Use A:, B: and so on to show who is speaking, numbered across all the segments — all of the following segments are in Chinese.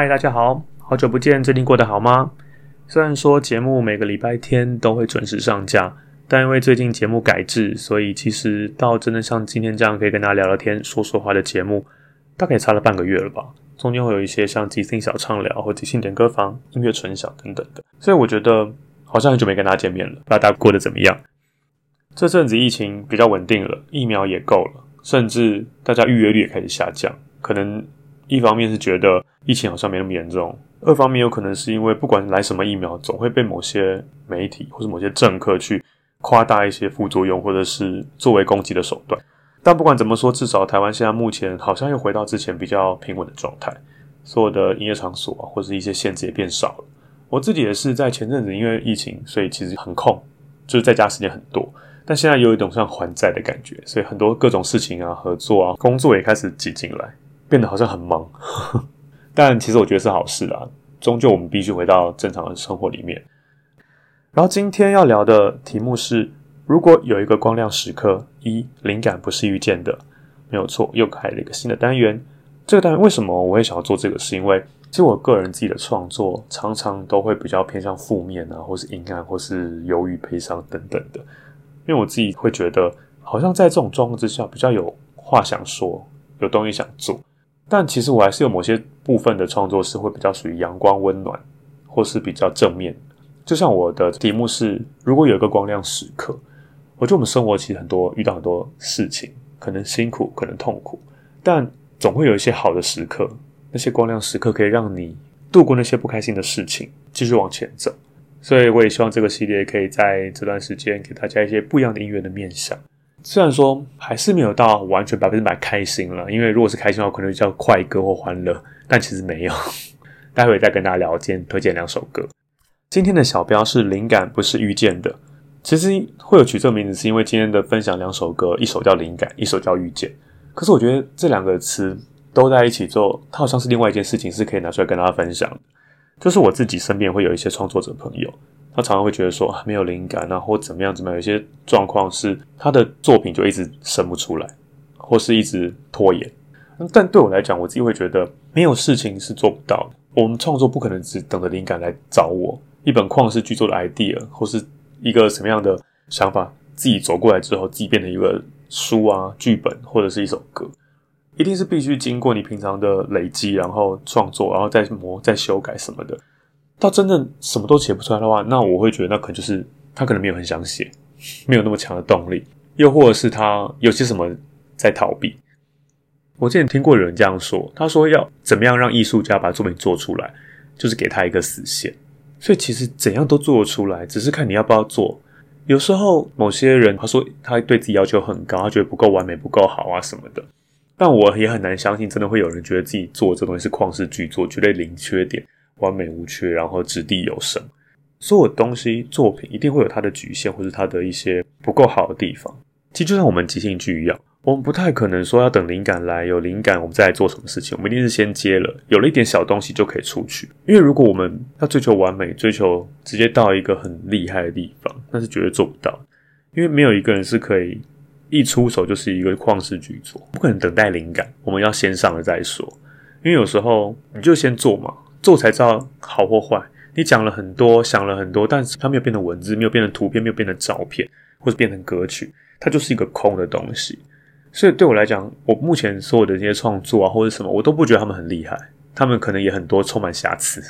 A: 嗨，大家好，好久不见，最近过得好吗？虽然说节目每个礼拜天都会准时上架，但因为最近节目改制，所以其实到真的像今天这样可以跟大家聊聊天、说说话的节目，大概也差了半个月了吧。中间会有一些像即兴小畅聊或即兴点歌房、音乐纯享等等的，所以我觉得好像很久没跟大家见面了，不知道大家过得怎么样？这阵子疫情比较稳定了，疫苗也够了，甚至大家预约率也开始下降，可能。一方面是觉得疫情好像没那么严重，二方面有可能是因为不管来什么疫苗，总会被某些媒体或者某些政客去夸大一些副作用，或者是作为攻击的手段。但不管怎么说，至少台湾现在目前好像又回到之前比较平稳的状态，所有的营业场所啊，或者一些限制也变少了。我自己也是在前阵子因为疫情，所以其实很空，就是在家时间很多。但现在有一种像还债的感觉，所以很多各种事情啊、合作啊、工作也开始挤进来。变得好像很忙，但其实我觉得是好事啦。终究我们必须回到正常的生活里面。然后今天要聊的题目是：如果有一个光亮时刻，一灵感不是遇见的，没有错。又开了一个新的单元。这个单元为什么我会想要做这个？是因为其实我个人自己的创作常常都会比较偏向负面啊，或是阴暗，或是忧郁、悲伤等等的。因为我自己会觉得，好像在这种状况之下，比较有话想说，有东西想做。但其实我还是有某些部分的创作是会比较属于阳光温暖，或是比较正面。就像我的题目是：如果有一个光亮时刻，我觉得我们生活其实很多遇到很多事情，可能辛苦，可能痛苦，但总会有一些好的时刻。那些光亮时刻可以让你度过那些不开心的事情，继续往前走。所以我也希望这个系列可以在这段时间给大家一些不一样的音乐的面向。虽然说还是没有到完全百分之百开心了，因为如果是开心的话，可能叫快歌或欢乐，但其实没有。待会再跟大家聊，天推荐两首歌。今天的小标是灵感，不是遇见的。其实会有取这个名字，是因为今天的分享两首歌，一首叫灵感，一首叫遇见。可是我觉得这两个词都在一起之后，它好像是另外一件事情，是可以拿出来跟大家分享。就是我自己身边会有一些创作者朋友。他常常会觉得说没有灵感啊，或怎么样怎么样，有些状况是他的作品就一直生不出来，或是一直拖延。但对我来讲，我自己会觉得没有事情是做不到的。我们创作不可能只等着灵感来找我。一本旷世巨作的 idea，或是一个什么样的想法，自己走过来之后，自己变成一个书啊、剧本或者是一首歌，一定是必须经过你平常的累积，然后创作，然后再磨、再修改什么的。到真正什么都写不出来的话，那我会觉得那可能就是他可能没有很想写，没有那么强的动力，又或者是他有些什么在逃避。我之前听过有人这样说，他说要怎么样让艺术家把作品做出来，就是给他一个死线。所以其实怎样都做得出来，只是看你要不要做。有时候某些人他说他对自己要求很高，他觉得不够完美、不够好啊什么的。但我也很难相信，真的会有人觉得自己做这东西是旷世巨作，绝对零缺点、完美无缺，然后掷地有声。所有东西作品一定会有它的局限，或是它的一些不够好的地方。其实就像我们即兴剧一样。我们不太可能说要等灵感来，有灵感我们再来做什么事情。我们一定是先接了，有了一点小东西就可以出去。因为如果我们要追求完美，追求直接到一个很厉害的地方，那是绝对做不到。因为没有一个人是可以一出手就是一个旷世巨作，不可能等待灵感，我们要先上了再说。因为有时候你就先做嘛，做才知道好或坏。你讲了很多，想了很多，但是它没有变成文字，没有变成图片，没有变成照片，或者变成歌曲，它就是一个空的东西。所以对我来讲，我目前所有的这些创作啊，或者什么，我都不觉得他们很厉害。他们可能也很多充满瑕疵，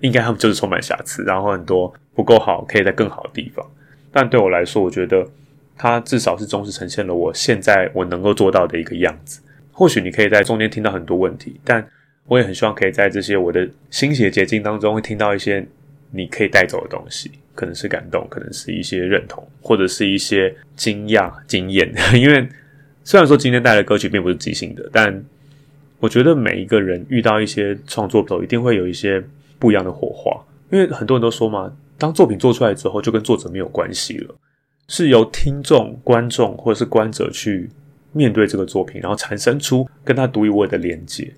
A: 应该他们就是充满瑕疵，然后很多不够好，可以在更好的地方。但对我来说，我觉得它至少是忠实呈现了我现在我能够做到的一个样子。或许你可以在中间听到很多问题，但我也很希望可以在这些我的心血结晶当中，会听到一些你可以带走的东西，可能是感动，可能是一些认同，或者是一些惊讶、惊艳，因为。虽然说今天带来的歌曲并不是即兴的，但我觉得每一个人遇到一些创作的时候，一定会有一些不一样的火花。因为很多人都说嘛，当作品做出来之后，就跟作者没有关系了，是由听众、观众或者是观者去面对这个作品，然后产生出跟他独一无二的连接。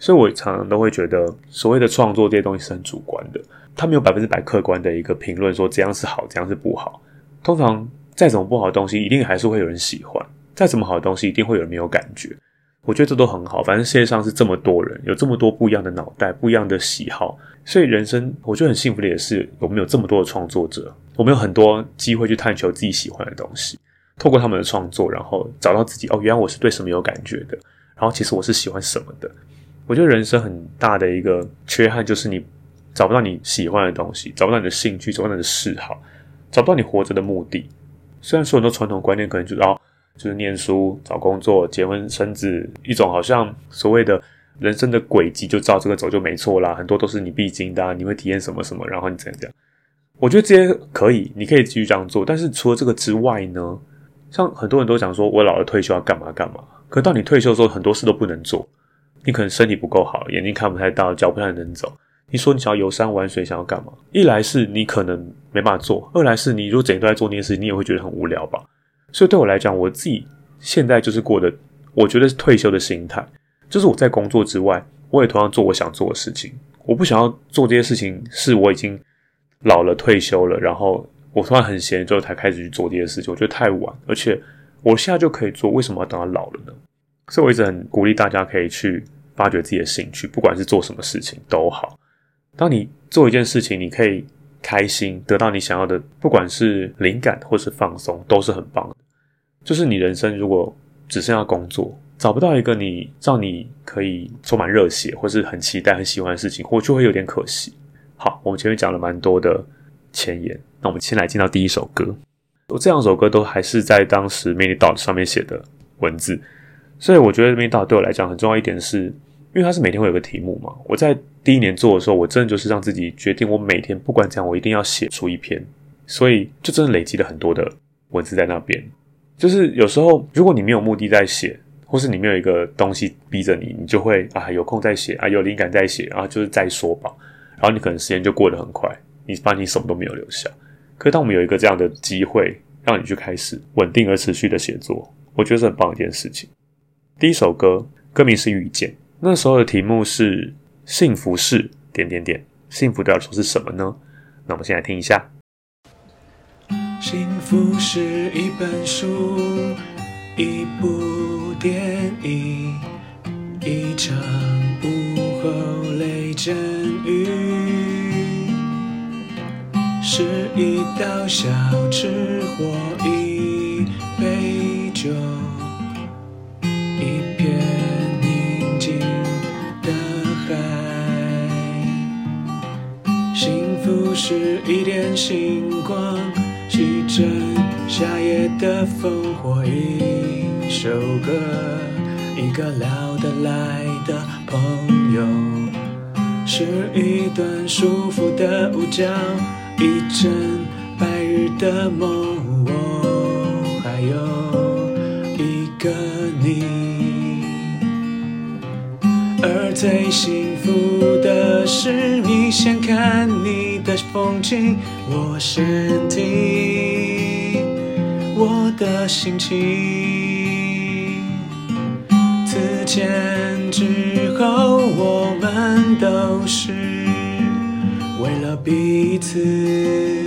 A: 所以我常常都会觉得，所谓的创作这些东西是很主观的，他没有百分之百客观的一个评论，说怎样是好，怎样是不好。通常再怎么不好的东西，一定还是会有人喜欢。再怎么好的东西，一定会有人没有感觉。我觉得这都很好。反正世界上是这么多人，有这么多不一样的脑袋，不一样的喜好，所以人生我觉得很幸福的也是，我们有这么多的创作者，我们有很多机会去探求自己喜欢的东西，透过他们的创作，然后找到自己。哦，原来我是对什么有感觉的，然后其实我是喜欢什么的。我觉得人生很大的一个缺憾就是你找不到你喜欢的东西，找不到你的兴趣，找不到你的嗜好，找不到你活着的目的。虽然说很多传统观念可能就是哦。就是念书、找工作、结婚生子，一种好像所谓的人生的轨迹，就照这个走就没错啦。很多都是你必经的，你会体验什么什么，然后你怎样怎样。我觉得这些可以，你可以继续这样做。但是除了这个之外呢，像很多人都讲说，我老了退休要干嘛干嘛。可到你退休的时候，很多事都不能做。你可能身体不够好，眼睛看不太到，脚不太能走。你说你想要游山玩水，想要干嘛？一来是你可能没办法做，二来是你如果整天都在做那件事情，你也会觉得很无聊吧。所以对我来讲，我自己现在就是过的，我觉得是退休的心态，就是我在工作之外，我也同样做我想做的事情。我不想要做这些事情，是我已经老了退休了，然后我突然很闲之后才开始去做这些事情，我觉得太晚，而且我现在就可以做，为什么要等到老了呢？所以我一直很鼓励大家可以去发掘自己的兴趣，不管是做什么事情都好。当你做一件事情，你可以。开心得到你想要的，不管是灵感或是放松，都是很棒的。就是你人生如果只剩下工作，找不到一个你让你可以充满热血或是很期待、很喜欢的事情，我就会有点可惜。好，我们前面讲了蛮多的前言，那我们先来进到第一首歌。我这两首歌都还是在当时 mini dot 上面写的文字，所以我觉得 mini dot 对我来讲很重要一点是。因为它是每天会有个题目嘛，我在第一年做的时候，我真的就是让自己决定，我每天不管怎样，我一定要写出一篇，所以就真的累积了很多的文字在那边。就是有时候，如果你没有目的在写，或是你没有一个东西逼着你，你就会啊有空再写啊有灵感再写，啊就是再说吧，然后你可能时间就过得很快，你发现你什么都没有留下。可是当我们有一个这样的机会，让你去开始稳定而持续的写作，我觉得是很棒一件事情。第一首歌歌名是遇见。那时候的题目是“幸福是点点点”，幸福对我说是什么呢？那我们先来听一下。
B: 幸福是一本书，一部电影，一场午后雷阵雨，是一道小吃或一是一点星光，一阵夏夜的风，火一首歌，一个聊得来的朋友，是一段舒服的午觉，一阵白日的梦，我还有一个你。而最幸福的是，你先看你的风景，我先听我的心情。此前之后，我们都是为了彼此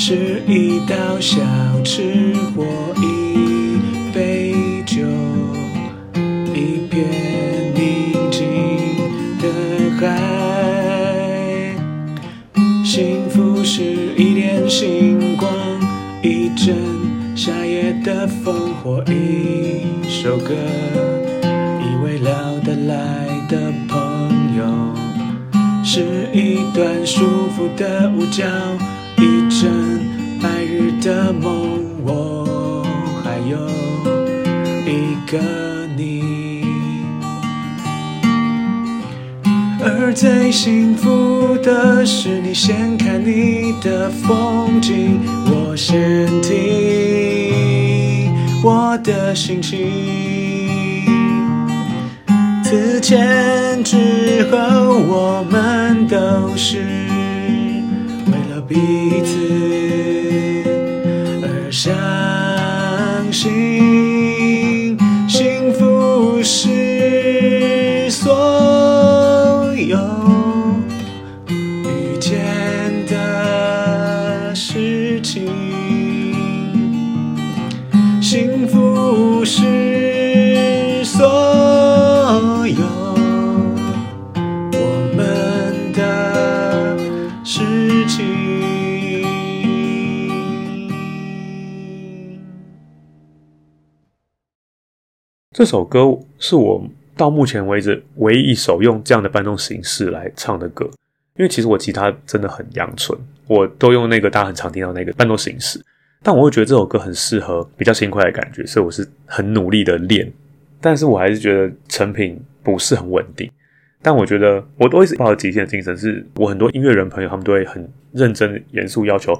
B: 是一道小吃或一杯酒，一片宁静的海。幸福是一点星光，一阵夏夜的风或一首歌，一位聊得来的朋友，是一段舒服的午觉，的梦，我还有一个你。而最幸福的是，你先看你的风景，我先听我的心情。此前之后，我们都是为了彼此
A: 这首歌是我到目前为止唯一一首用这样的伴奏形式来唱的歌，因为其实我吉他真的很阳春，我都用那个大家很常听到那个伴奏形式，但我会觉得这首歌很适合比较轻快的感觉，所以我是很努力的练，但是我还是觉得成品不是很稳定。但我觉得我都一直抱着极限的精神，是我很多音乐人朋友他们都会很认真严肃要求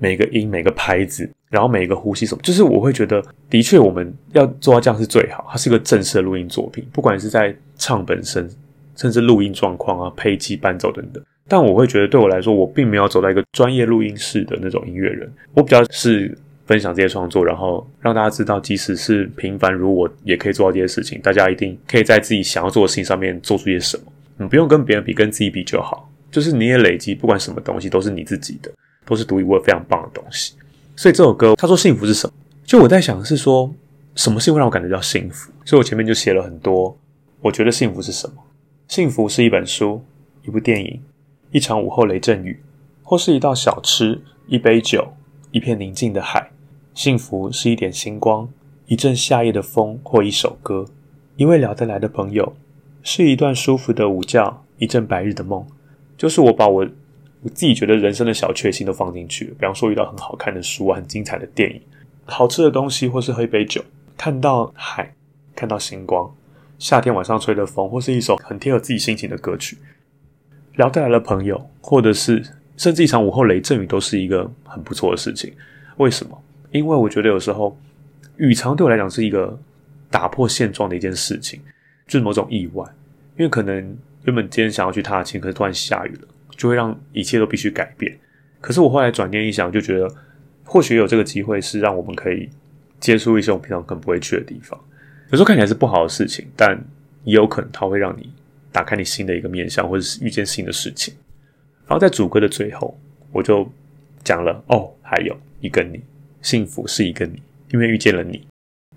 A: 每个音、每个拍子，然后每一个呼吸什么，就是我会觉得的确我们要做到这样是最好。它是一个正式的录音作品，不管是在唱本身，甚至录音状况啊、配器、伴奏等等。但我会觉得对我来说，我并没有走到一个专业录音室的那种音乐人，我比较是分享这些创作，然后让大家知道，即使是平凡如我，也可以做到这些事情。大家一定可以在自己想要做的事情上面做出些什么。你不用跟别人比，跟自己比就好。就是你也累积，不管什么东西都是你自己的，都是独一无二、非常棒的东西。所以这首歌，他说幸福是什么？就我在想是说，什么是会让我感觉到幸福？所以我前面就写了很多，我觉得幸福是什么？幸福是一本书、一部电影、一场午后雷阵雨，或是一道小吃、一杯酒、一片宁静的海。幸福是一点星光、一阵夏夜的风或一首歌、一位聊得来的朋友，是一段舒服的午觉、一阵白日的梦。就是我把我我自己觉得人生的小确幸都放进去，比方说遇到很好看的书啊、很精彩的电影、好吃的东西，或是喝一杯酒，看到海，看到星光，夏天晚上吹的风，或是一首很贴合自己心情的歌曲，聊得来的朋友，或者是甚至一场午后雷阵雨，都是一个很不错的事情。为什么？因为我觉得有时候雨常对我来讲是一个打破现状的一件事情，就是某种意外，因为可能原本今天想要去踏青，可是突然下雨了，就会让一切都必须改变。可是我后来转念一想，就觉得或许有这个机会是让我们可以接触一些我们平常可能不会去的地方。有时候看起来是不好的事情，但也有可能它会让你打开你新的一个面向，或者是遇见新的事情。然后在主歌的最后，我就讲了哦，还有一个你，幸福是一个你，因为遇见了你，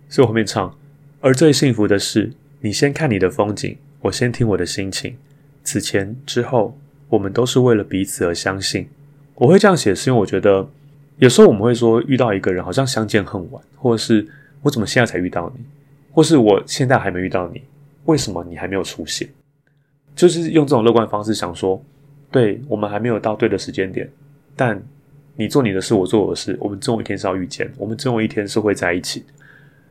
A: 所以我后面唱。而最幸福的是，你先看你的风景，我先听我的心情。此前之后，我们都是为了彼此而相信。我会这样写，是因为我觉得有时候我们会说遇到一个人好像相见恨晚，或者是我怎么现在才遇到你？或是我现在还没遇到你，为什么你还没有出现？就是用这种乐观方式想说，对我们还没有到对的时间点，但你做你的事，我做我的事，我们总有一天是要遇见，我们总有一天是会在一起，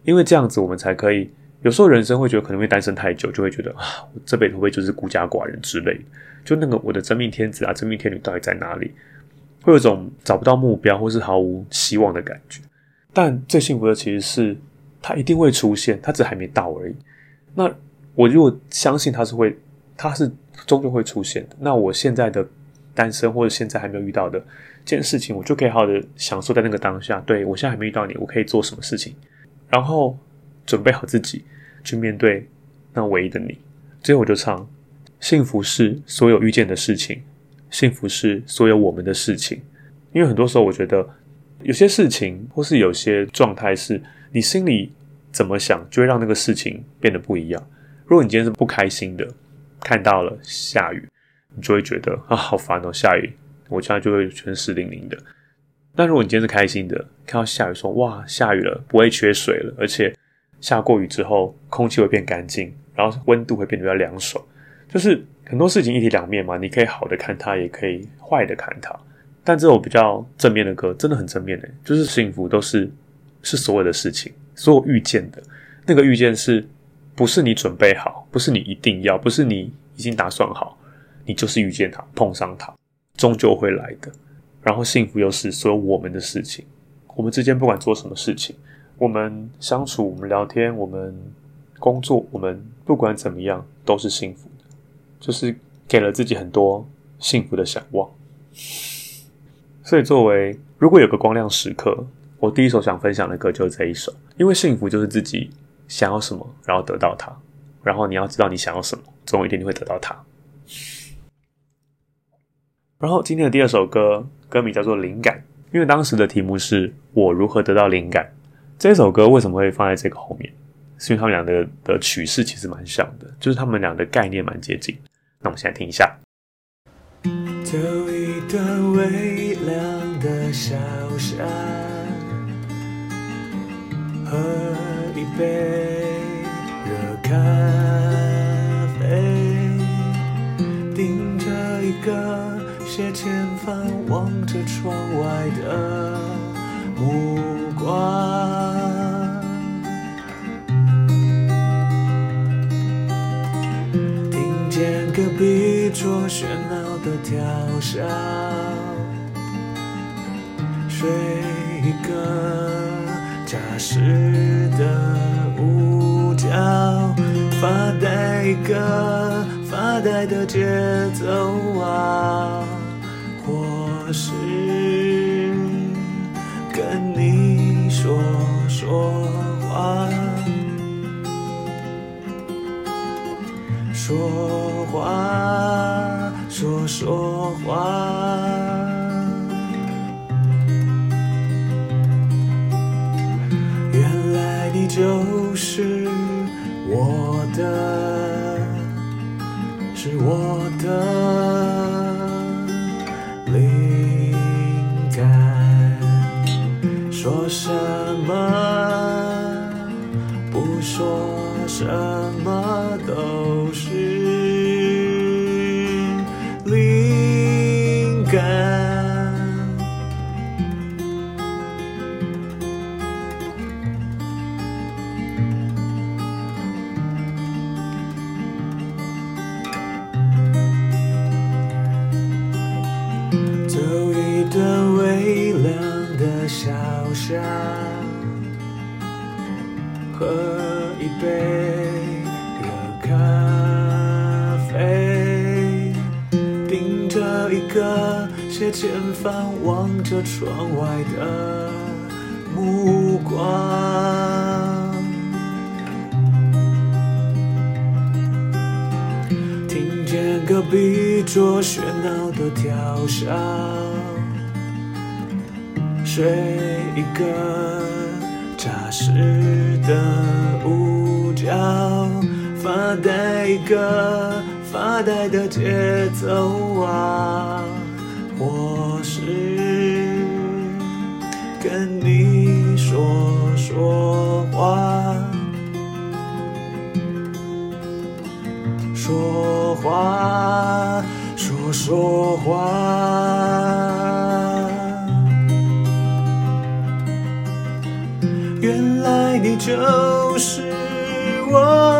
A: 因为这样子我们才可以。有时候人生会觉得可能会单身太久，就会觉得啊，我这辈子会不会就是孤家寡人之类？就那个我的真命天子啊，真命天女到底在哪里？会有种找不到目标或是毫无希望的感觉。但最幸福的其实是，他一定会出现，他只还没到而已。那我如果相信他是会，他是终究会出现的。那我现在的单身或者现在还没有遇到的这件事情，我就可以好好的享受在那个当下。对我现在还没遇到你，我可以做什么事情？然后。准备好自己去面对那唯一的你。最后我就唱：幸福是所有遇见的事情，幸福是所有我们的事情。因为很多时候，我觉得有些事情或是有些状态，是你心里怎么想，就会让那个事情变得不一样。如果你今天是不开心的，看到了下雨，你就会觉得啊，好烦哦，下雨，我家就会全湿淋淋的。但如果你今天是开心的，看到下雨，说哇，下雨了，不会缺水了，而且。下过雨之后，空气会变干净，然后温度会变得比较凉爽。就是很多事情一体两面嘛，你可以好的看它，也可以坏的看它。但这首比较正面的歌，真的很正面的，就是幸福都是是所有的事情，所有遇见的那个遇见，是不是你准备好，不是你一定要，不是你已经打算好，你就是遇见它，碰上它，终究会来的。然后幸福又是所有我们的事情，我们之间不管做什么事情。我们相处，我们聊天，我们工作，我们不管怎么样都是幸福的，就是给了自己很多幸福的想望。所以，作为如果有个光亮时刻，我第一首想分享的歌就是这一首，因为幸福就是自己想要什么，然后得到它，然后你要知道你想要什么，总有一天你会得到它。然后今天的第二首歌歌名叫做《灵感》，因为当时的题目是我如何得到灵感。这首歌为什么会放在这个后面？是因为他们俩的的曲式其实蛮像的，就是他们俩的概念蛮接近。那我们现在听一下。
B: 走一段微凉的小山，喝一杯热咖啡，盯着一个斜前方望着窗外的听见。隔壁桌喧闹的调笑，睡一个扎实的午觉，发呆一个发呆的节奏啊，或是说说话。说话，说说话。原来你就是我的，是我说什么都是。灵感条上，睡一个扎实的午觉，发呆一个发呆的节奏啊，我是跟你说说话。说话。说话。原来你就是我。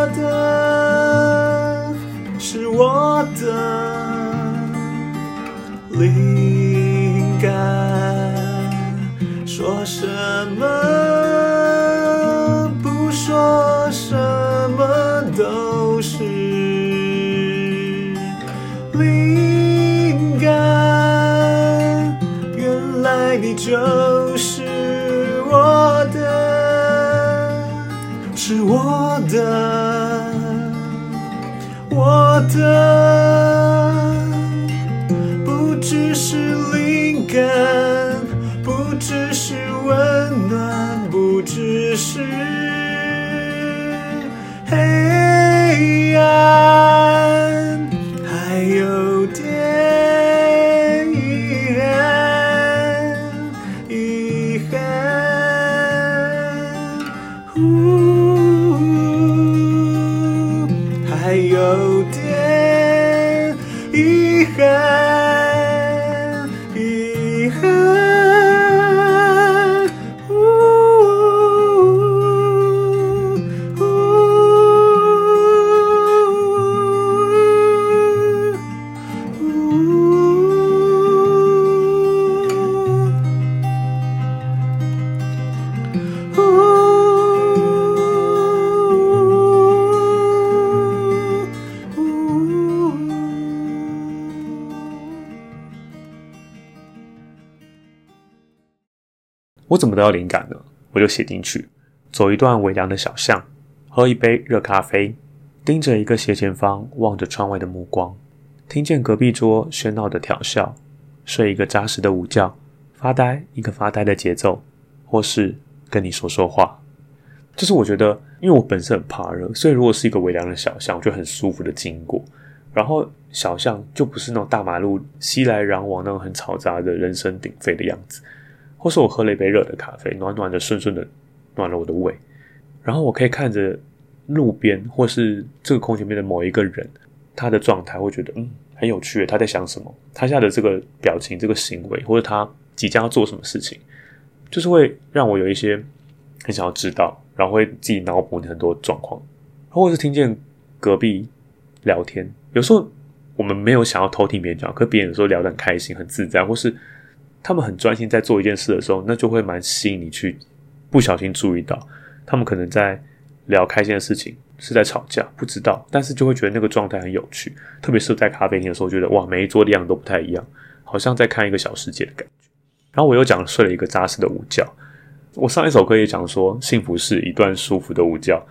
B: 的，不只是灵感，不只是温暖，不只是黑暗，
A: 我怎么得到灵感呢？我就写进去：走一段微凉的小巷，喝一杯热咖啡，盯着一个斜前方望着窗外的目光，听见隔壁桌喧闹的调笑，睡一个扎实的午觉，发呆一个发呆的节奏，或是跟你说说话。就是我觉得，因为我本身很怕热，所以如果是一个微凉的小巷，我就很舒服的经过。然后小巷就不是那种大马路熙来攘往那种很嘈杂的人声鼎沸的样子。或是我喝了一杯热的咖啡，暖暖的、顺顺的暖了我的胃，然后我可以看着路边或是这个空间里面的某一个人，他的状态，会觉得嗯很有趣，他在想什么，他下的这个表情、这个行为，或者他即将要做什么事情，就是会让我有一些很想要知道，然后会自己脑补很多状况，或者是听见隔壁聊天，有时候我们没有想要偷听别人讲，可别人有时候聊得很开心、很自在，或是。他们很专心在做一件事的时候，那就会蛮吸引你去不小心注意到，他们可能在聊开心的事情，是在吵架，不知道，但是就会觉得那个状态很有趣。特别是在咖啡厅的时候，觉得哇，每一桌的样子都不太一样，好像在看一个小世界的感觉。然后我又讲睡了一个扎实的午觉。我上一首歌也讲说，幸福是一段舒服的午觉。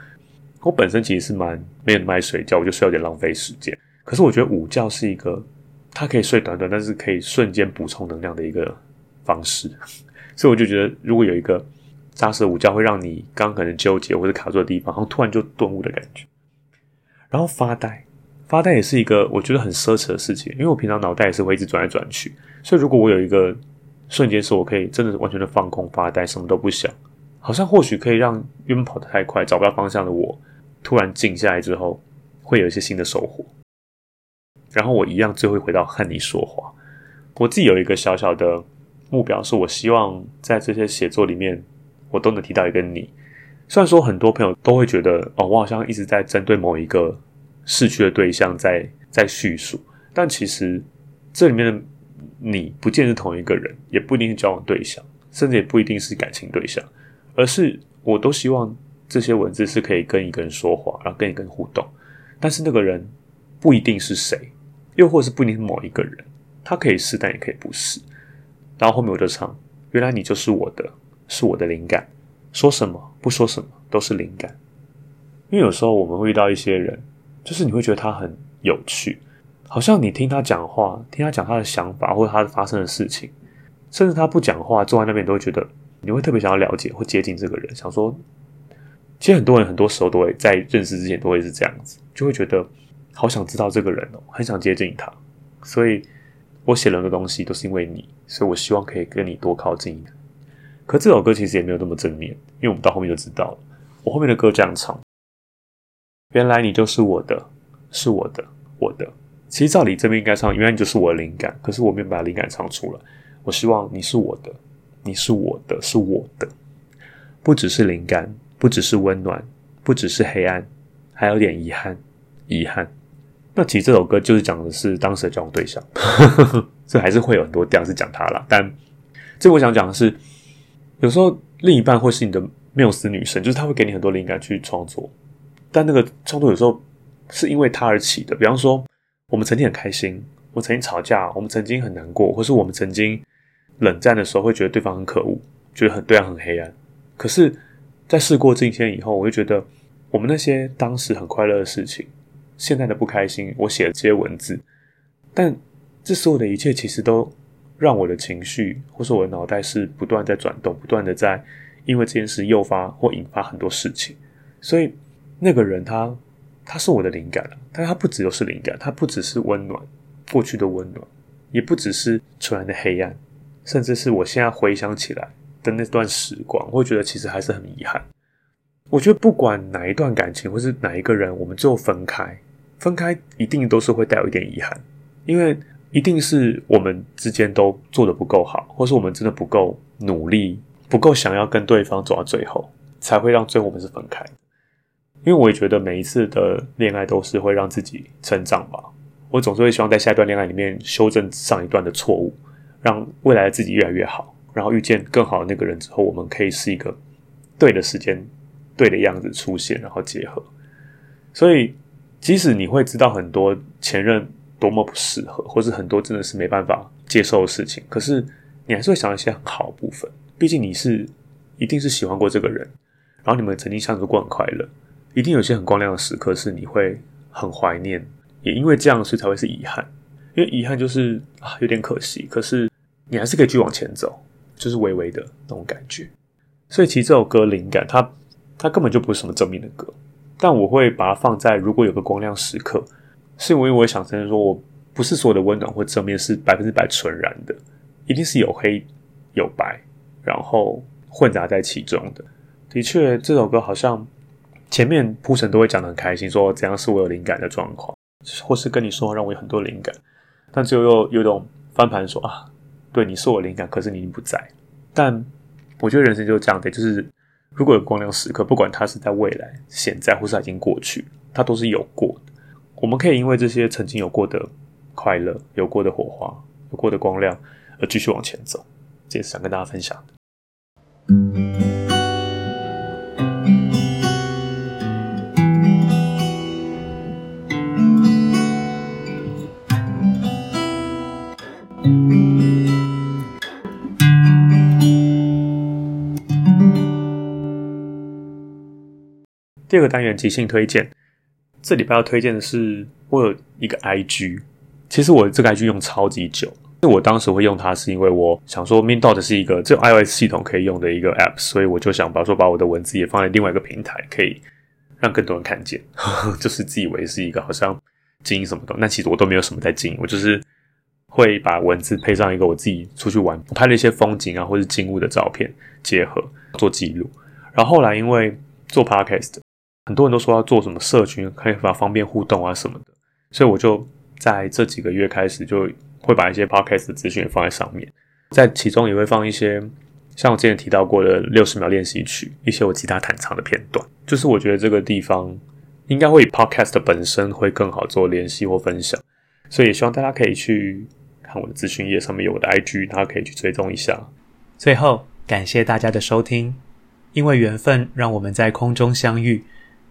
A: 我本身其实是蛮没有那么爱睡觉，我就睡有点浪费时间。可是我觉得午觉是一个，它可以睡短短，但是可以瞬间补充能量的一个。方式，所以我就觉得，如果有一个扎实的午觉，会让你刚可能纠结或者卡住的地方，然后突然就顿悟的感觉。然后发呆，发呆也是一个我觉得很奢侈的事情，因为我平常脑袋也是会一直转来转去，所以如果我有一个瞬间是我可以真的完全的放空发呆，什么都不想，好像或许可以让原本跑得太快找不到方向的我，突然静下来之后，会有一些新的收获。然后我一样最后回到和你说话，我自己有一个小小的。目标是我希望在这些写作里面，我都能提到一个你。虽然说很多朋友都会觉得，哦，我好像一直在针对某一个逝去的对象在在叙述，但其实这里面的你不见是同一个人，也不一定是交往对象，甚至也不一定是感情对象，而是我都希望这些文字是可以跟一个人说话，然后跟一个人互动，但是那个人不一定是谁，又或是不一定是某一个人，他可以是，但也可以不是。然后后面我就唱，原来你就是我的，是我的灵感。说什么不说什么都是灵感。因为有时候我们会遇到一些人，就是你会觉得他很有趣，好像你听他讲话，听他讲他的想法或者他发生的事情，甚至他不讲话，坐在那边都会觉得你会特别想要了解或接近这个人。想说，其实很多人很多时候都会在认识之前都会是这样子，就会觉得好想知道这个人哦，很想接近他，所以。我写了的东西都是因为你，所以我希望可以跟你多靠近一点。可这首歌其实也没有那么正面，因为我们到后面就知道了。我后面的歌这样唱：原来你就是我的，是我的，我的，其实照理这边应该唱，原来你就是我的灵感，可是我没有把灵感唱出来。我希望你是我的，你是我的，是我的，不只是灵感，不只是温暖，不只是黑暗，还有点遗憾，遗憾。那其实这首歌就是讲的是当时的交往对象，这还是会有很多调是讲他啦。但这我想讲的是，有时候另一半会是你的缪斯女神，就是他会给你很多灵感去创作，但那个创作有时候是因为他而起的。比方说，我们曾经很开心，我曾经吵架，我们曾经很难过，或是我们曾经冷战的时候，会觉得对方很可恶，觉得很对方很黑暗。可是，在事过境迁以后，我就觉得我们那些当时很快乐的事情。现在的不开心，我写了这些文字，但这所有的一切其实都让我的情绪，或是我的脑袋是不断在转动，不断的在因为这件事诱发或引发很多事情。所以那个人他他是我的灵感但他不只有是灵感，他不只是温暖过去的温暖，也不只是突然的黑暗，甚至是我现在回想起来的那段时光，我会觉得其实还是很遗憾。我觉得不管哪一段感情，或是哪一个人，我们最后分开。分开一定都是会带有一点遗憾，因为一定是我们之间都做的不够好，或是我们真的不够努力，不够想要跟对方走到最后，才会让最后我们是分开。因为我也觉得每一次的恋爱都是会让自己成长吧，我总是会希望在下一段恋爱里面修正上一段的错误，让未来的自己越来越好，然后遇见更好的那个人之后，我们可以是一个对的时间、对的样子出现，然后结合，所以。即使你会知道很多前任多么不适合，或是很多真的是没办法接受的事情，可是你还是会想一些很好的部分。毕竟你是一定是喜欢过这个人，然后你们曾经相处过很快乐，一定有些很光亮的时刻是你会很怀念。也因为这样，所以才会是遗憾。因为遗憾就是啊，有点可惜。可是你还是可以继续往前走，就是微微的那种感觉。所以其实这首歌灵感，它它根本就不是什么正面的歌。但我会把它放在如果有个光亮时刻，是因为我想承认说，我不是所有的温暖或正面是百分之百纯然的，一定是有黑有白，然后混杂在其中的。的确，这首歌好像前面铺陈都会讲得很开心，说怎样是我有灵感的状况，或是跟你说让我有很多灵感，但最后又有种翻盘说啊，对你是我灵感，可是你已经不在。但我觉得人生就是这样的，就是。如果有光亮时刻，不管它是在未来、现在，或是已经过去，它都是有过的。我们可以因为这些曾经有过的快乐、有过的火花、有过的光亮，而继续往前走。这也是想跟大家分享的。第二个单元即兴推荐，这礼拜要推荐的是我有一个 IG，其实我这个 IG 用超级久，我当时会用它是因为我想说 Mindot 是一个只有 iOS 系统可以用的一个 App，所以我就想把说把我的文字也放在另外一个平台，可以让更多人看见，就是自以为是一个好像经营什么的，那其实我都没有什么在经营，我就是会把文字配上一个我自己出去玩拍了一些风景啊或是景物的照片结合做记录，然后后来因为做 Podcast。很多人都说要做什么社群，可以把方便互动啊什么的，所以我就在这几个月开始，就会把一些 podcast 的资讯放在上面，在其中也会放一些像我之前提到过的六十秒练习曲，一些我吉他弹唱的片段。就是我觉得这个地方应该会 podcast 本身会更好做联系或分享，所以也希望大家可以去看我的资讯页上面有我的 IG，大家可以去追踪一下。
B: 最后，感谢大家的收听，因为缘分让我们在空中相遇。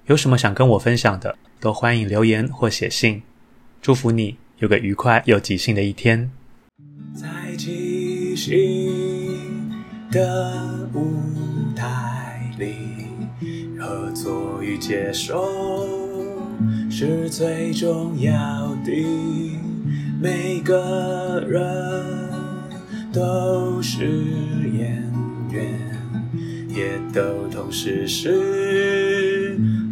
B: 有什么想跟我分享的，都欢迎留言或写信。祝福你有个愉快又即兴的一天。在即兴的舞台里，合作与接受是最重要的。每个人都是演员，也都同时是。